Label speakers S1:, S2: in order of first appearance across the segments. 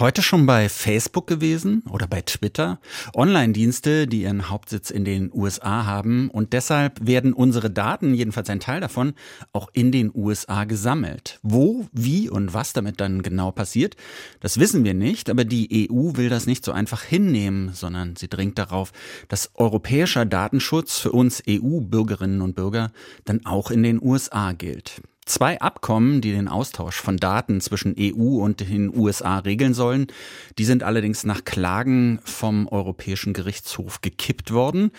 S1: Heute schon bei Facebook gewesen oder bei Twitter. Online-Dienste, die ihren Hauptsitz in den USA haben und deshalb werden unsere Daten, jedenfalls ein Teil davon, auch in den USA gesammelt. Wo, wie und was damit dann genau passiert, das wissen wir nicht, aber die EU will das nicht so einfach hinnehmen, sondern sie dringt darauf, dass europäischer Datenschutz für uns EU-Bürgerinnen und Bürger dann auch in den USA gilt. Zwei Abkommen, die den Austausch von Daten zwischen EU und den USA regeln sollen, die sind allerdings nach Klagen vom Europäischen Gerichtshof gekippt worden.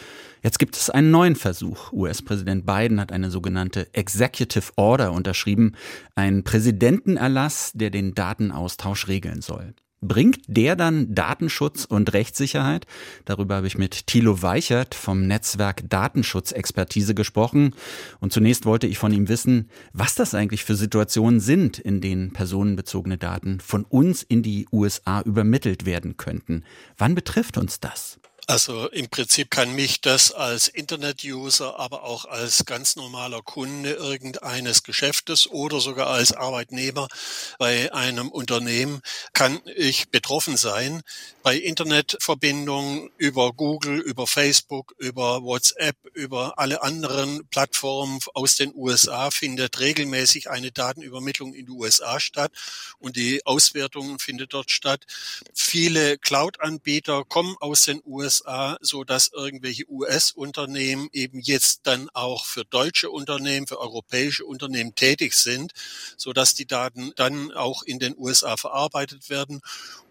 S1: Jetzt gibt es einen neuen Versuch. US-Präsident Biden hat eine sogenannte Executive Order unterschrieben, einen Präsidentenerlass, der den Datenaustausch regeln soll. Bringt der dann Datenschutz und Rechtssicherheit? Darüber habe ich mit Thilo Weichert vom Netzwerk Datenschutzexpertise gesprochen. Und zunächst wollte ich von ihm wissen, was das eigentlich für Situationen sind, in denen personenbezogene Daten von uns in die USA übermittelt werden könnten. Wann betrifft uns das?
S2: Also im Prinzip kann mich das als Internet-User, aber auch als ganz normaler Kunde irgendeines Geschäftes oder sogar als Arbeitnehmer bei einem Unternehmen kann ich betroffen sein. Bei Internetverbindungen über Google, über Facebook, über WhatsApp, über alle anderen Plattformen aus den USA findet regelmäßig eine Datenübermittlung in die USA statt und die Auswertung findet dort statt. Viele Cloud-Anbieter kommen aus den USA USA, so dass irgendwelche US-Unternehmen eben jetzt dann auch für deutsche Unternehmen, für europäische Unternehmen tätig sind, so dass die Daten dann auch in den USA verarbeitet werden.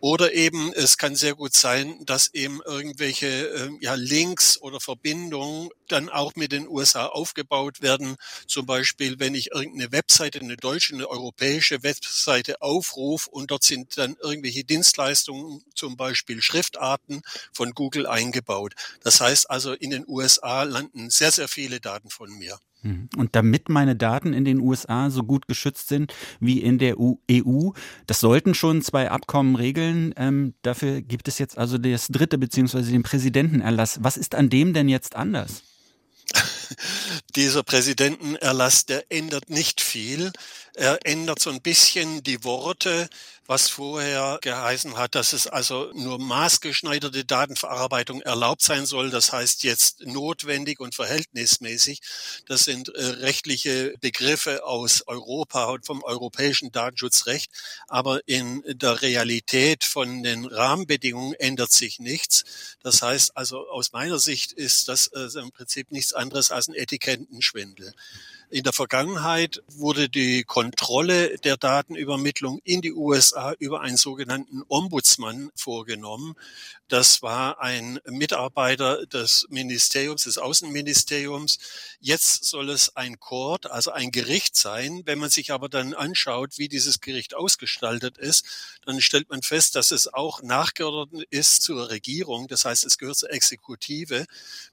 S2: Oder eben, es kann sehr gut sein, dass eben irgendwelche äh, ja, Links oder Verbindungen dann auch mit den USA aufgebaut werden. Zum Beispiel, wenn ich irgendeine Webseite, eine deutsche, eine europäische Webseite aufrufe und dort sind dann irgendwelche Dienstleistungen, zum Beispiel Schriftarten von Google eingebaut. Das heißt also, in den USA landen sehr, sehr viele Daten von mir.
S1: Hm. Und damit meine Daten in den USA so gut geschützt sind wie in der EU, e das sollten schon zwei Abkommen regeln. Ähm, dafür gibt es jetzt also das dritte beziehungsweise den Präsidentenerlass. Was ist an dem denn jetzt anders?
S2: Dieser Präsidentenerlass, der ändert nicht viel. Er ändert so ein bisschen die Worte, was vorher geheißen hat, dass es also nur maßgeschneiderte Datenverarbeitung erlaubt sein soll. Das heißt jetzt notwendig und verhältnismäßig. Das sind äh, rechtliche Begriffe aus Europa und vom europäischen Datenschutzrecht. Aber in der Realität von den Rahmenbedingungen ändert sich nichts. Das heißt also aus meiner Sicht ist das äh, im Prinzip nichts anderes als ein Etikettenschwindel. In der Vergangenheit wurde die Kontrolle der Datenübermittlung in die USA über einen sogenannten Ombudsmann vorgenommen. Das war ein Mitarbeiter des Ministeriums, des Außenministeriums. Jetzt soll es ein Court, also ein Gericht sein. Wenn man sich aber dann anschaut, wie dieses Gericht ausgestaltet ist, dann stellt man fest, dass es auch nachgeordnet ist zur Regierung. Das heißt, es gehört zur Exekutive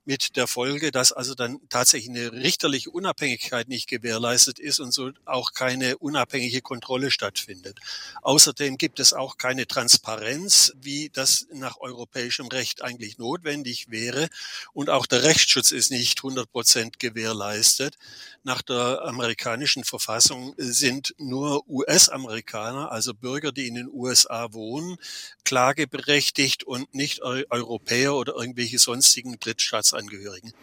S2: mit der Folge, dass also dann tatsächlich eine richterliche Unabhängigkeit nicht gewährleistet ist und so auch keine unabhängige Kontrolle stattfindet. Außerdem gibt es auch keine Transparenz, wie das nach Europa europäischem Recht eigentlich notwendig wäre. Und auch der Rechtsschutz ist nicht 100 Prozent gewährleistet. Nach der amerikanischen Verfassung sind nur US-Amerikaner, also Bürger, die in den USA wohnen, klageberechtigt und nicht Europäer oder irgendwelche sonstigen Drittstaatsangehörigen.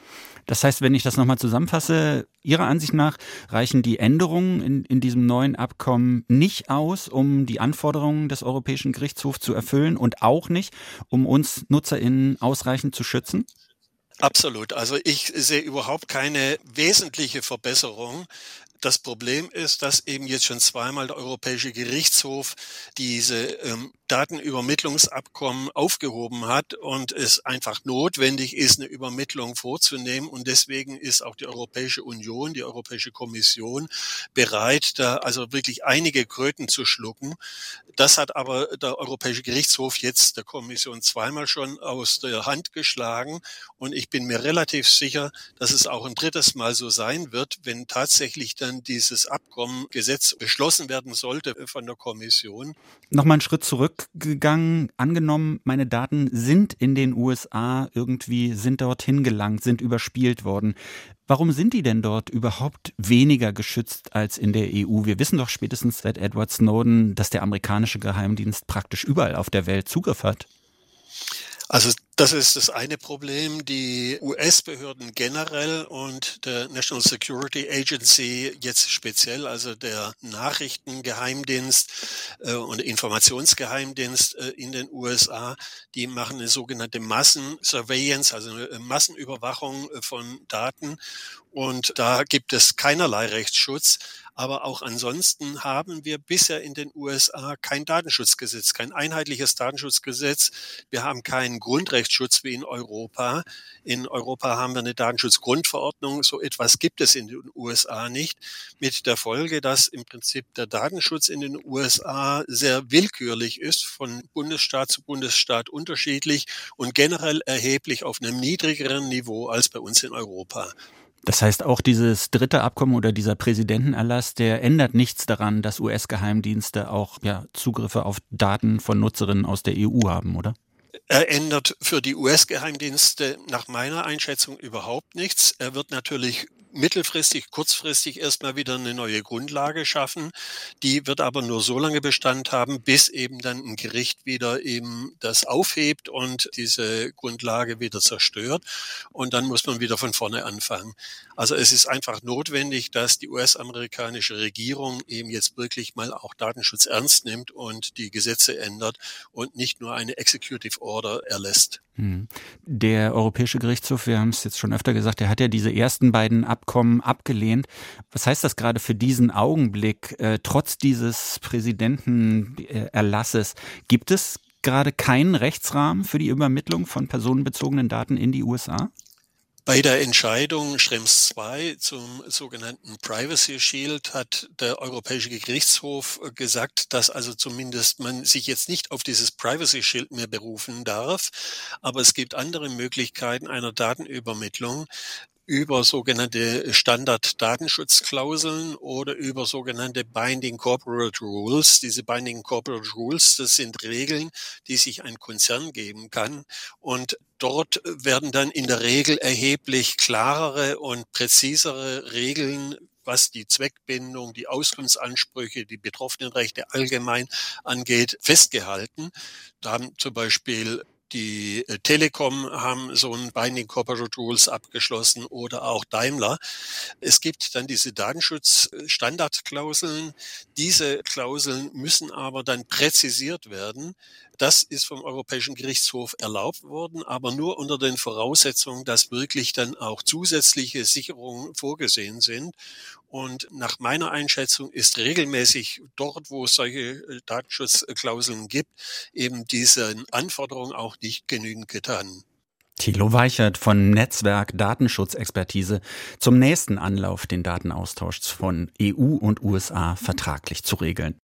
S1: Das heißt, wenn ich das nochmal zusammenfasse, Ihrer Ansicht nach reichen die Änderungen in, in diesem neuen Abkommen nicht aus, um die Anforderungen des Europäischen Gerichtshofs zu erfüllen und auch nicht, um uns NutzerInnen ausreichend zu schützen?
S2: Absolut. Also ich sehe überhaupt keine wesentliche Verbesserung. Das Problem ist, dass eben jetzt schon zweimal der Europäische Gerichtshof diese ähm, Datenübermittlungsabkommen aufgehoben hat und es einfach notwendig ist, eine Übermittlung vorzunehmen. Und deswegen ist auch die Europäische Union, die Europäische Kommission bereit, da also wirklich einige Kröten zu schlucken. Das hat aber der Europäische Gerichtshof jetzt der Kommission zweimal schon aus der Hand geschlagen. Und ich bin mir relativ sicher, dass es auch ein drittes Mal so sein wird, wenn tatsächlich dann dann dieses Abkommen, Gesetz beschlossen werden sollte von der Kommission.
S1: Nochmal einen Schritt zurückgegangen. Angenommen, meine Daten sind in den USA irgendwie, sind dorthin gelangt, sind überspielt worden. Warum sind die denn dort überhaupt weniger geschützt als in der EU? Wir wissen doch spätestens seit Edward Snowden, dass der amerikanische Geheimdienst praktisch überall auf der Welt Zugriff hat.
S2: Also das ist das eine Problem. Die US-Behörden generell und der National Security Agency jetzt speziell, also der Nachrichtengeheimdienst äh, und Informationsgeheimdienst äh, in den USA, die machen eine sogenannte Massensurveillance, also eine Massenüberwachung äh, von Daten. Und da gibt es keinerlei Rechtsschutz. Aber auch ansonsten haben wir bisher in den USA kein Datenschutzgesetz, kein einheitliches Datenschutzgesetz. Wir haben keinen Grundrechtsschutz wie in Europa. In Europa haben wir eine Datenschutzgrundverordnung. So etwas gibt es in den USA nicht. Mit der Folge, dass im Prinzip der Datenschutz in den USA sehr willkürlich ist, von Bundesstaat zu Bundesstaat unterschiedlich und generell erheblich auf einem niedrigeren Niveau als bei uns in Europa.
S1: Das heißt, auch dieses dritte Abkommen oder dieser Präsidentenerlass, der ändert nichts daran, dass US-Geheimdienste auch ja, Zugriffe auf Daten von Nutzerinnen aus der EU haben, oder?
S2: Er ändert für die US-Geheimdienste nach meiner Einschätzung überhaupt nichts. Er wird natürlich mittelfristig, kurzfristig erstmal wieder eine neue Grundlage schaffen. Die wird aber nur so lange Bestand haben, bis eben dann ein Gericht wieder eben das aufhebt und diese Grundlage wieder zerstört. Und dann muss man wieder von vorne anfangen. Also es ist einfach notwendig, dass die US-amerikanische Regierung eben jetzt wirklich mal auch Datenschutz ernst nimmt und die Gesetze ändert und nicht nur eine Executive Order erlässt. Hm.
S1: Der Europäische Gerichtshof, wir haben es jetzt schon öfter gesagt, der hat ja diese ersten beiden Abkommen abgelehnt. Was heißt das gerade für diesen Augenblick? Äh, trotz dieses Präsidentenerlasses gibt es gerade keinen Rechtsrahmen für die Übermittlung von personenbezogenen Daten in die USA?
S2: Bei der Entscheidung Schrems 2 zum sogenannten Privacy Shield hat der Europäische Gerichtshof gesagt, dass also zumindest man sich jetzt nicht auf dieses Privacy Shield mehr berufen darf. Aber es gibt andere Möglichkeiten einer Datenübermittlung über sogenannte Standard-Datenschutzklauseln oder über sogenannte Binding Corporate Rules. Diese Binding Corporate Rules, das sind Regeln, die sich ein Konzern geben kann. Und dort werden dann in der Regel erheblich klarere und präzisere Regeln was die Zweckbindung, die Auskunftsansprüche, die Betroffenenrechte allgemein angeht, festgehalten. Da haben zum Beispiel die äh, Telekom haben so ein Binding Corporate Rules abgeschlossen oder auch Daimler. Es gibt dann diese Datenschutzstandardklauseln. Diese Klauseln müssen aber dann präzisiert werden. Das ist vom Europäischen Gerichtshof erlaubt worden, aber nur unter den Voraussetzungen, dass wirklich dann auch zusätzliche Sicherungen vorgesehen sind. Und nach meiner Einschätzung ist regelmäßig dort, wo es solche äh, Datenschutzklauseln gibt, eben diesen Anforderungen auch nicht genügend getan.
S1: Thilo Weichert von Netzwerk Datenschutzexpertise zum nächsten Anlauf, den Datenaustausch von EU und USA vertraglich zu regeln.